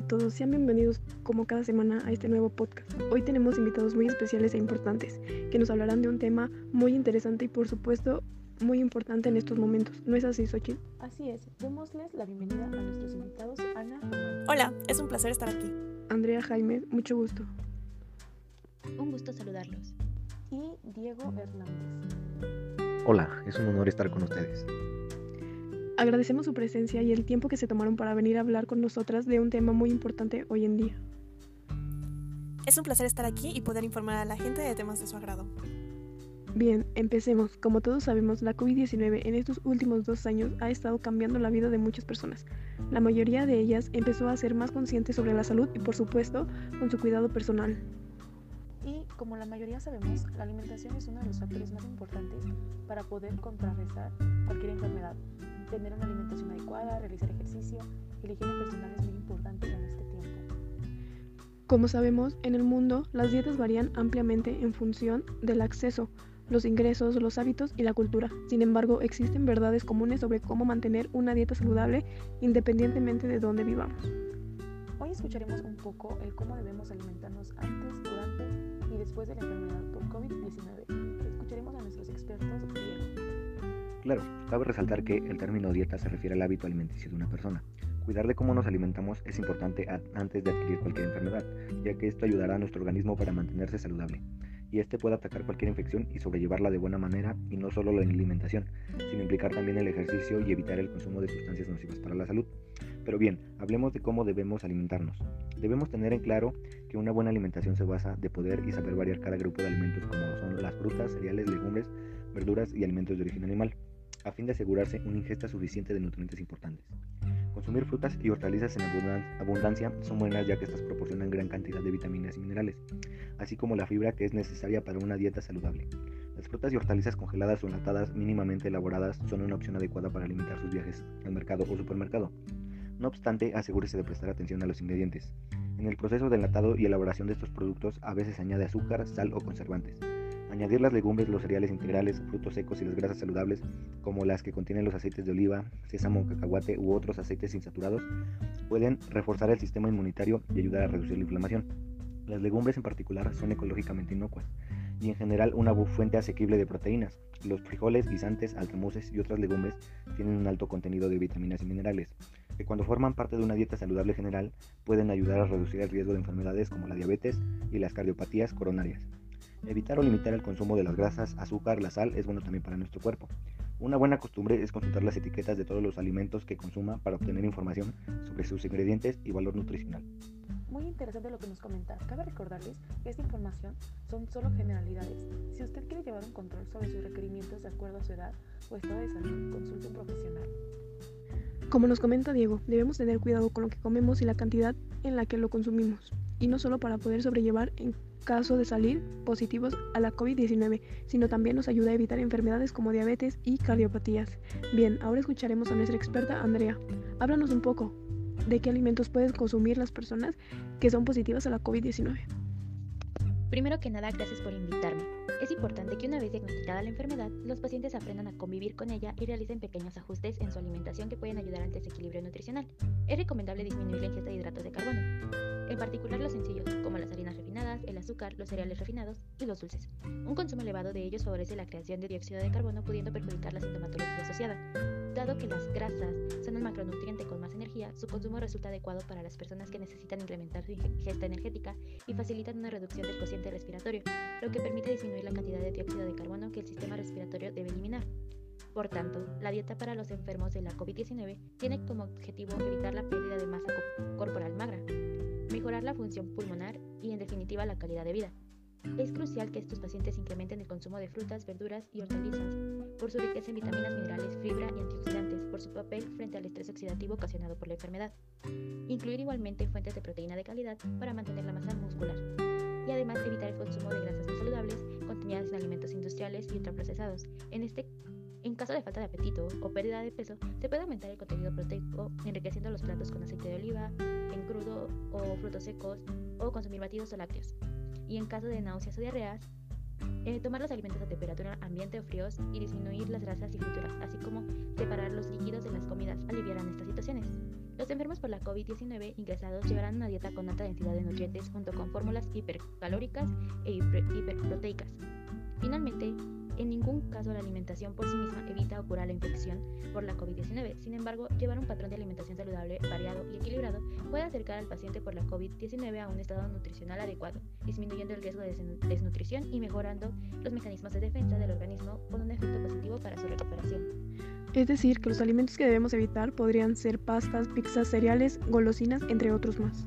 a todos, sean bienvenidos como cada semana a este nuevo podcast. Hoy tenemos invitados muy especiales e importantes que nos hablarán de un tema muy interesante y por supuesto muy importante en estos momentos. ¿No es así, Xochitl? Así es, démosles la bienvenida a nuestros invitados, Ana Hola, es un placer estar aquí. Andrea Jaime, mucho gusto. Un gusto saludarlos. Y Diego Hernández. Hola, es un honor estar con ustedes. Agradecemos su presencia y el tiempo que se tomaron para venir a hablar con nosotras de un tema muy importante hoy en día. Es un placer estar aquí y poder informar a la gente de temas de su agrado. Bien, empecemos. Como todos sabemos, la COVID-19 en estos últimos dos años ha estado cambiando la vida de muchas personas. La mayoría de ellas empezó a ser más conscientes sobre la salud y por supuesto con su cuidado personal. Y como la mayoría sabemos, la alimentación es uno de los factores más importantes para poder contrarrestar cualquier enfermedad, tener una alimentación adecuada, realizar ejercicio y la higiene personal es muy importante en este tiempo. Como sabemos, en el mundo las dietas varían ampliamente en función del acceso, los ingresos, los hábitos y la cultura. Sin embargo, existen verdades comunes sobre cómo mantener una dieta saludable independientemente de dónde vivamos. Hoy escucharemos un poco el cómo debemos alimentarnos antes, durante y después de la enfermedad por COVID-19. Escucharemos a nuestros expertos Claro, cabe resaltar que el término dieta se refiere al hábito alimenticio de una persona. Cuidar de cómo nos alimentamos es importante antes de adquirir cualquier enfermedad, ya que esto ayudará a nuestro organismo para mantenerse saludable, y este puede atacar cualquier infección y sobrellevarla de buena manera, y no solo la alimentación, sino implicar también el ejercicio y evitar el consumo de sustancias nocivas para la salud. Pero bien, hablemos de cómo debemos alimentarnos. Debemos tener en claro que una buena alimentación se basa de poder y saber variar cada grupo de alimentos como son las frutas, cereales, legumbres, verduras y alimentos de origen animal a fin de asegurarse una ingesta suficiente de nutrientes importantes. Consumir frutas y hortalizas en abundancia son buenas ya que estas proporcionan gran cantidad de vitaminas y minerales, así como la fibra que es necesaria para una dieta saludable. Las frutas y hortalizas congeladas o enlatadas mínimamente elaboradas son una opción adecuada para limitar sus viajes al mercado o supermercado. No obstante, asegúrese de prestar atención a los ingredientes. En el proceso de enlatado y elaboración de estos productos a veces añade azúcar, sal o conservantes. Añadir las legumbres, los cereales integrales, frutos secos y las grasas saludables, como las que contienen los aceites de oliva, sésamo, cacahuate u otros aceites insaturados, pueden reforzar el sistema inmunitario y ayudar a reducir la inflamación. Las legumbres en particular son ecológicamente inocuas y en general una fuente asequible de proteínas. Los frijoles, guisantes, alcamuces y otras legumbres tienen un alto contenido de vitaminas y minerales, que cuando forman parte de una dieta saludable general pueden ayudar a reducir el riesgo de enfermedades como la diabetes y las cardiopatías coronarias. Evitar o limitar el consumo de las grasas, azúcar, la sal es bueno también para nuestro cuerpo. Una buena costumbre es consultar las etiquetas de todos los alimentos que consuma para obtener información sobre sus ingredientes y valor nutricional. Muy interesante lo que nos comentas. Cabe recordarles que esta información son solo generalidades. Si usted quiere llevar un control sobre sus requerimientos de acuerdo a su edad o estado de salud, consulte un profesional. Como nos comenta Diego, debemos tener cuidado con lo que comemos y la cantidad en la que lo consumimos, y no solo para poder sobrellevar en caso de salir positivos a la COVID-19, sino también nos ayuda a evitar enfermedades como diabetes y cardiopatías. Bien, ahora escucharemos a nuestra experta Andrea. Háblanos un poco de qué alimentos pueden consumir las personas que son positivas a la COVID-19. Primero que nada, gracias por invitarme. Es importante que una vez diagnosticada la enfermedad, los pacientes aprendan a convivir con ella y realicen pequeños ajustes en su alimentación que pueden ayudar al desequilibrio nutricional. Es recomendable disminuir la ingesta de hidratos de carbono, en particular los sencillos, como las harinas refinadas, el azúcar, los cereales refinados y los dulces. Un consumo elevado de ellos favorece la creación de dióxido de carbono, pudiendo perjudicar la sintomatología asociada. Dado que las grasas son el macronutriente con más energía, su consumo resulta adecuado para las personas que necesitan incrementar su ingesta energética y facilitan una reducción del cociente respiratorio, lo que permite disminuir la cantidad de dióxido de carbono que el sistema respiratorio debe eliminar. Por tanto, la dieta para los enfermos de la COVID-19 tiene como objetivo evitar la pérdida de masa corporal magra, mejorar la función pulmonar y en definitiva la calidad de vida. Es crucial que estos pacientes incrementen el consumo de frutas, verduras y hortalizas por su riqueza en vitaminas, minerales, fibra y antioxidantes, por su papel frente al estrés oxidativo ocasionado por la enfermedad. Incluir igualmente fuentes de proteína de calidad para mantener la masa muscular. Y además evitar el consumo de grasas no saludables contenidas en alimentos industriales y ultraprocesados. En este en caso de falta de apetito o pérdida de peso, se puede aumentar el contenido proteico enriqueciendo los platos con aceite de oliva, en crudo o frutos secos, o consumir batidos o lácteos. Y en caso de náuseas o diarreas, Eh, tomar los alimentos a temperatura ambiente o fríos y disminuir las grasas y frituras, así como separar los líquidos de las comidas, aliviarán estas situaciones. Los enfermos por la COVID-19 ingresados llevarán una dieta con alta densidad de nutrientes junto con fórmulas hipercalóricas e hiperproteicas. Finalmente, en ningún caso la alimentación por sí misma evita o cura la infección por la COVID-19. Sin embargo, llevar un patrón de alimentación saludable, variado y equilibrado puede acercar al paciente por la COVID-19 a un estado nutricional adecuado, disminuyendo el riesgo de desnutrición y mejorando los mecanismos de defensa del organismo con un efecto positivo para su recuperación. Es decir, que los alimentos que debemos evitar podrían ser pastas, pizzas, cereales, golosinas, entre otros más.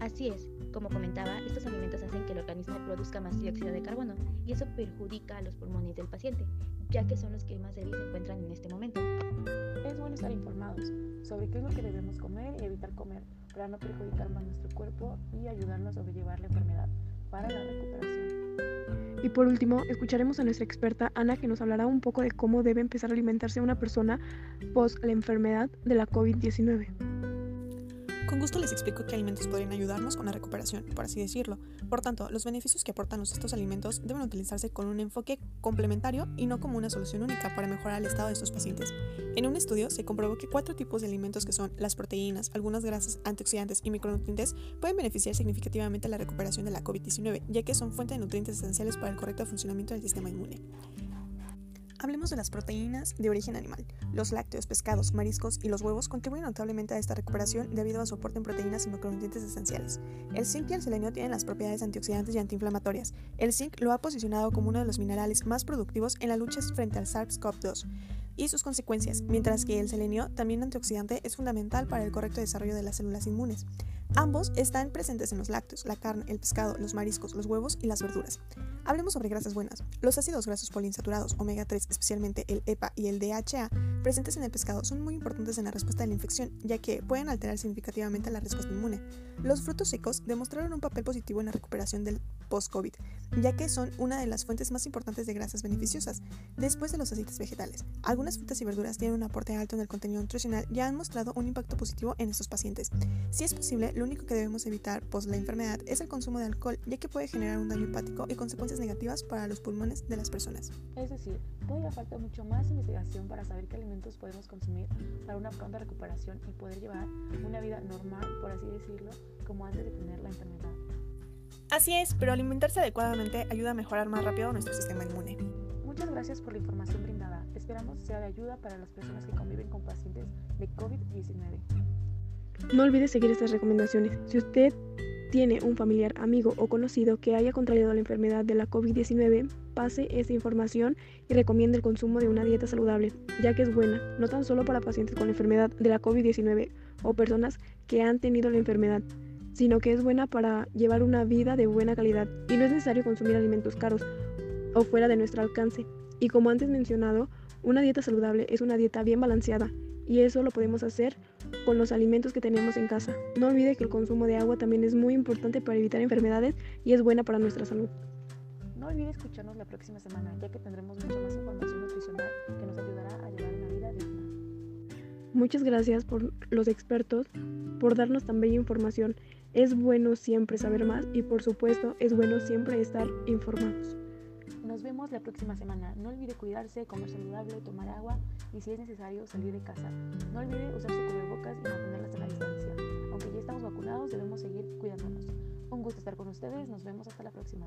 Así es, como comentaba, estos alimentos hacen que el organismo produzca más dióxido de carbono y eso perjudica a los pulmones del paciente, ya que son los que más débiles se encuentran en este momento. Es bueno estar informados sobre qué es lo que debemos comer y evitar comer para no perjudicar más nuestro cuerpo y ayudarnos a sobrellevar la enfermedad para la recuperación. Y por último, escucharemos a nuestra experta Ana que nos hablará un poco de cómo debe empezar a alimentarse una persona post la enfermedad de la COVID-19. Con gusto les explico qué alimentos podrían ayudarnos con la recuperación, por así decirlo. Por tanto, los beneficios que aportan estos alimentos deben utilizarse con un enfoque complementario y no como una solución única para mejorar el estado de estos pacientes. En un estudio se comprobó que cuatro tipos de alimentos que son las proteínas, algunas grasas, antioxidantes y micronutrientes pueden beneficiar significativamente la recuperación de la COVID-19, ya que son fuente de nutrientes esenciales para el correcto funcionamiento del sistema inmune. Hablemos de las proteínas de origen animal. Los lácteos, pescados, mariscos y los huevos contribuyen notablemente a esta recuperación debido a su aporte en proteínas y macronutrientes esenciales. El zinc y el selenio tienen las propiedades antioxidantes y antiinflamatorias. El zinc lo ha posicionado como uno de los minerales más productivos en la lucha frente al SARS-CoV-2 y sus consecuencias, mientras que el selenio, también antioxidante, es fundamental para el correcto desarrollo de las células inmunes. Ambos están presentes en los lácteos, la carne, el pescado, los mariscos, los huevos y las verduras. Hablemos sobre grasas buenas. Los ácidos grasos poliinsaturados omega 3, especialmente el EPA y el DHA, presentes en el pescado son muy importantes en la respuesta a la infección, ya que pueden alterar significativamente la respuesta inmune. Los frutos secos demostraron un papel positivo en la recuperación del post-COVID, ya que son una de las fuentes más importantes de grasas beneficiosas, después de los aceites vegetales. Algunas frutas y verduras tienen un aporte alto en el contenido nutricional y han mostrado un impacto positivo en estos pacientes. Si es posible, lo único que debemos evitar post la enfermedad es el consumo de alcohol, ya que puede generar un daño hepático y consecuencias negativas para los pulmones de las personas. Es decir, todavía falta mucho más investigación para saber qué alimentos podemos consumir para una pronta recuperación y poder llevar una vida normal, por así decirlo, como antes de tener la enfermedad. Así es, pero alimentarse adecuadamente ayuda a mejorar más rápido nuestro sistema inmune. Muchas gracias por la información brindada. Esperamos sea de ayuda para las personas que conviven con pacientes de COVID-19. No olvide seguir estas recomendaciones. Si usted tiene un familiar, amigo o conocido que haya contraído la enfermedad de la COVID-19, pase esta información y recomiende el consumo de una dieta saludable, ya que es buena, no tan solo para pacientes con la enfermedad de la COVID-19 o personas que han tenido la enfermedad, sino que es buena para llevar una vida de buena calidad y no es necesario consumir alimentos caros o fuera de nuestro alcance. Y como antes mencionado, una dieta saludable es una dieta bien balanceada y eso lo podemos hacer con los alimentos que tenemos en casa. No olvide que el consumo de agua también es muy importante para evitar enfermedades y es buena para nuestra salud. No olvide escucharnos la próxima semana, ya que tendremos mucha más información nutricional que nos ayudará a llevar una vida digna. Muchas gracias por los expertos por darnos tan bella información. Es bueno siempre saber más y por supuesto es bueno siempre estar informados. Nos vemos la próxima semana. No olvide cuidarse, comer saludable, tomar agua y si es necesario salir de casa. No olvide usar su cubrebocas y mantenerlas a la distancia. Aunque ya estamos vacunados, debemos seguir cuidándonos. Un gusto estar con ustedes. Nos vemos hasta la próxima.